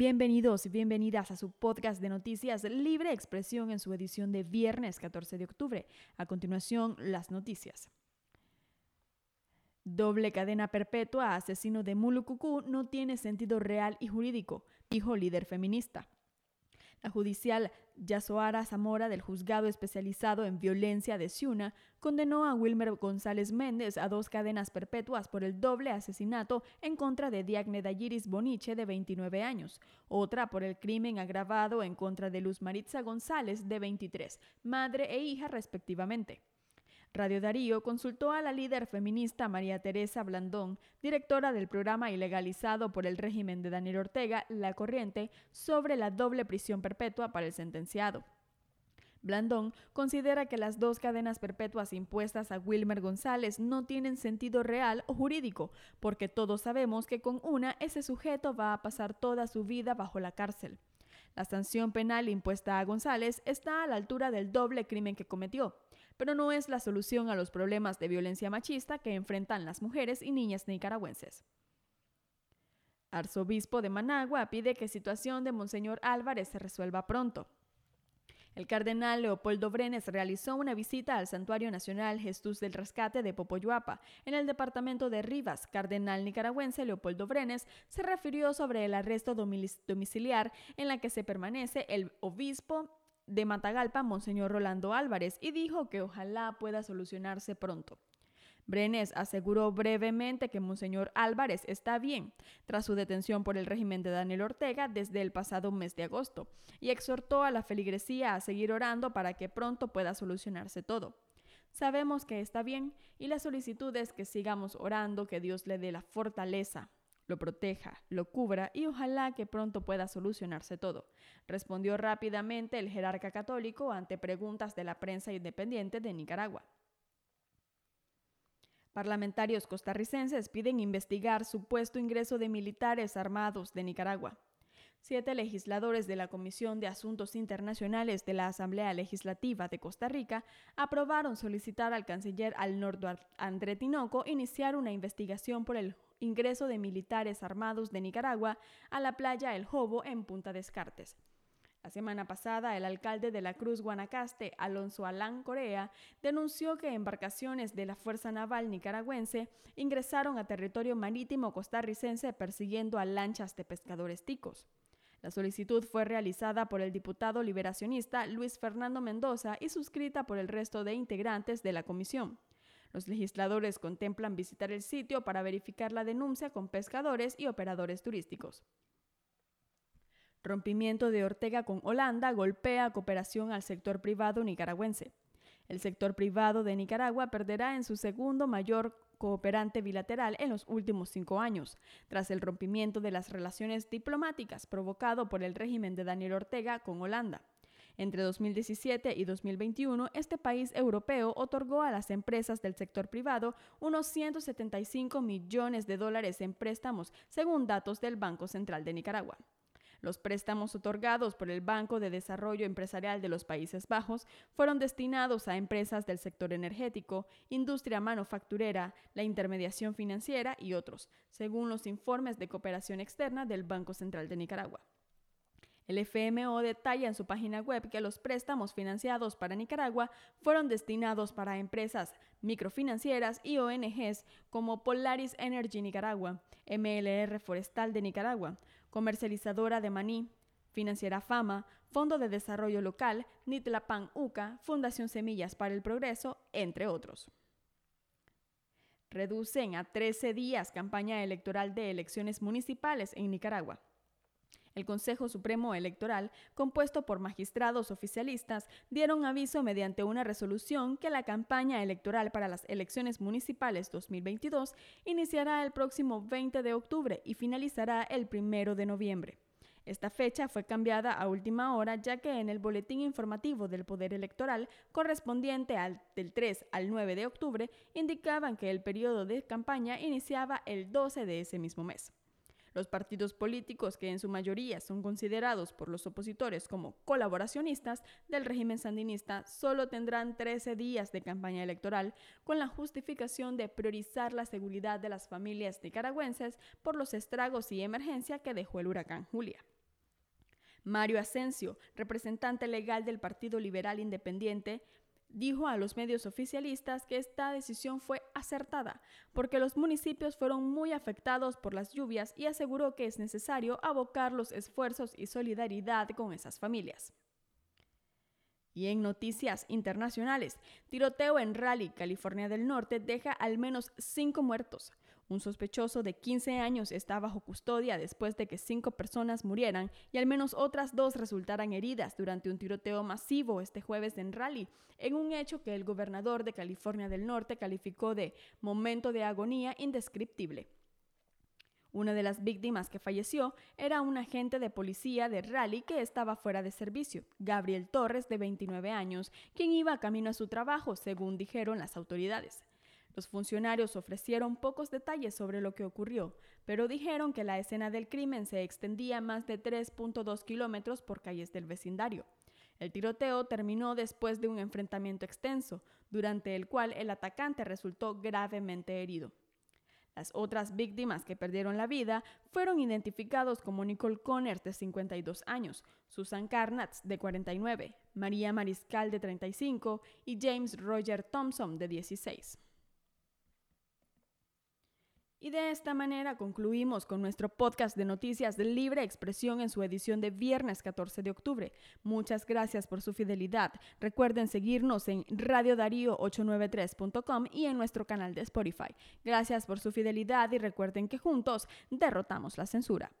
Bienvenidos y bienvenidas a su podcast de noticias Libre Expresión en su edición de viernes 14 de octubre. A continuación, las noticias. Doble cadena perpetua asesino de Mulucucú no tiene sentido real y jurídico, dijo líder feminista. La judicial Yasoara Zamora del Juzgado Especializado en Violencia de Ciuna condenó a Wilmer González Méndez a dos cadenas perpetuas por el doble asesinato en contra de Diagne Dayiris Boniche de 29 años, otra por el crimen agravado en contra de Luz Maritza González de 23, madre e hija respectivamente. Radio Darío consultó a la líder feminista María Teresa Blandón, directora del programa ilegalizado por el régimen de Daniel Ortega, La Corriente, sobre la doble prisión perpetua para el sentenciado. Blandón considera que las dos cadenas perpetuas impuestas a Wilmer González no tienen sentido real o jurídico, porque todos sabemos que con una ese sujeto va a pasar toda su vida bajo la cárcel. La sanción penal impuesta a González está a la altura del doble crimen que cometió, pero no es la solución a los problemas de violencia machista que enfrentan las mujeres y niñas nicaragüenses. Arzobispo de Managua pide que situación de Monseñor Álvarez se resuelva pronto. El cardenal Leopoldo Brenes realizó una visita al Santuario Nacional Jesús del Rescate de Popoyuapa, en el departamento de Rivas. Cardenal nicaragüense Leopoldo Brenes se refirió sobre el arresto domiciliar en la que se permanece el obispo de Matagalpa, Monseñor Rolando Álvarez, y dijo que ojalá pueda solucionarse pronto. Brenes aseguró brevemente que Monseñor Álvarez está bien tras su detención por el régimen de Daniel Ortega desde el pasado mes de agosto y exhortó a la feligresía a seguir orando para que pronto pueda solucionarse todo. Sabemos que está bien y la solicitud es que sigamos orando, que Dios le dé la fortaleza, lo proteja, lo cubra y ojalá que pronto pueda solucionarse todo, respondió rápidamente el jerarca católico ante preguntas de la prensa independiente de Nicaragua. Parlamentarios costarricenses piden investigar supuesto ingreso de militares armados de Nicaragua. Siete legisladores de la Comisión de Asuntos Internacionales de la Asamblea Legislativa de Costa Rica aprobaron solicitar al canciller Alnordo André Tinoco iniciar una investigación por el ingreso de militares armados de Nicaragua a la playa El Jobo en Punta Descartes. La semana pasada, el alcalde de la Cruz Guanacaste, Alonso Alán Corea, denunció que embarcaciones de la Fuerza Naval nicaragüense ingresaron a territorio marítimo costarricense persiguiendo a lanchas de pescadores ticos. La solicitud fue realizada por el diputado liberacionista Luis Fernando Mendoza y suscrita por el resto de integrantes de la comisión. Los legisladores contemplan visitar el sitio para verificar la denuncia con pescadores y operadores turísticos. Rompimiento de Ortega con Holanda golpea cooperación al sector privado nicaragüense. El sector privado de Nicaragua perderá en su segundo mayor cooperante bilateral en los últimos cinco años, tras el rompimiento de las relaciones diplomáticas provocado por el régimen de Daniel Ortega con Holanda. Entre 2017 y 2021, este país europeo otorgó a las empresas del sector privado unos 175 millones de dólares en préstamos, según datos del Banco Central de Nicaragua. Los préstamos otorgados por el Banco de Desarrollo Empresarial de los Países Bajos fueron destinados a empresas del sector energético, industria manufacturera, la intermediación financiera y otros, según los informes de cooperación externa del Banco Central de Nicaragua. El FMO detalla en su página web que los préstamos financiados para Nicaragua fueron destinados para empresas microfinancieras y ONGs como Polaris Energy Nicaragua, MLR Forestal de Nicaragua, comercializadora de maní, Financiera Fama, Fondo de Desarrollo Local, Nitlapan UCA, Fundación Semillas para el Progreso, entre otros. Reducen a 13 días campaña electoral de elecciones municipales en Nicaragua. El Consejo Supremo Electoral, compuesto por magistrados oficialistas, dieron aviso mediante una resolución que la campaña electoral para las elecciones municipales 2022 iniciará el próximo 20 de octubre y finalizará el 1 de noviembre. Esta fecha fue cambiada a última hora ya que en el boletín informativo del Poder Electoral correspondiente al del 3 al 9 de octubre indicaban que el periodo de campaña iniciaba el 12 de ese mismo mes. Los partidos políticos, que en su mayoría son considerados por los opositores como colaboracionistas del régimen sandinista, solo tendrán 13 días de campaña electoral con la justificación de priorizar la seguridad de las familias nicaragüenses por los estragos y emergencia que dejó el huracán Julia. Mario Asensio, representante legal del Partido Liberal Independiente, dijo a los medios oficialistas que esta decisión fue acertada porque los municipios fueron muy afectados por las lluvias y aseguró que es necesario abocar los esfuerzos y solidaridad con esas familias. Y en noticias internacionales, tiroteo en Raleigh, California del Norte, deja al menos cinco muertos. Un sospechoso de 15 años está bajo custodia después de que cinco personas murieran y al menos otras dos resultaran heridas durante un tiroteo masivo este jueves en Raleigh, en un hecho que el gobernador de California del Norte calificó de momento de agonía indescriptible. Una de las víctimas que falleció era un agente de policía de Raleigh que estaba fuera de servicio, Gabriel Torres, de 29 años, quien iba camino a su trabajo, según dijeron las autoridades. Los funcionarios ofrecieron pocos detalles sobre lo que ocurrió, pero dijeron que la escena del crimen se extendía más de 3.2 kilómetros por calles del vecindario. El tiroteo terminó después de un enfrentamiento extenso, durante el cual el atacante resultó gravemente herido. Las otras víctimas que perdieron la vida fueron identificados como Nicole Connors, de 52 años, Susan Carnatz, de 49, María Mariscal, de 35 y James Roger Thompson, de 16. Y de esta manera concluimos con nuestro podcast de noticias de libre expresión en su edición de viernes 14 de octubre. Muchas gracias por su fidelidad. Recuerden seguirnos en radiodarío893.com y en nuestro canal de Spotify. Gracias por su fidelidad y recuerden que juntos derrotamos la censura.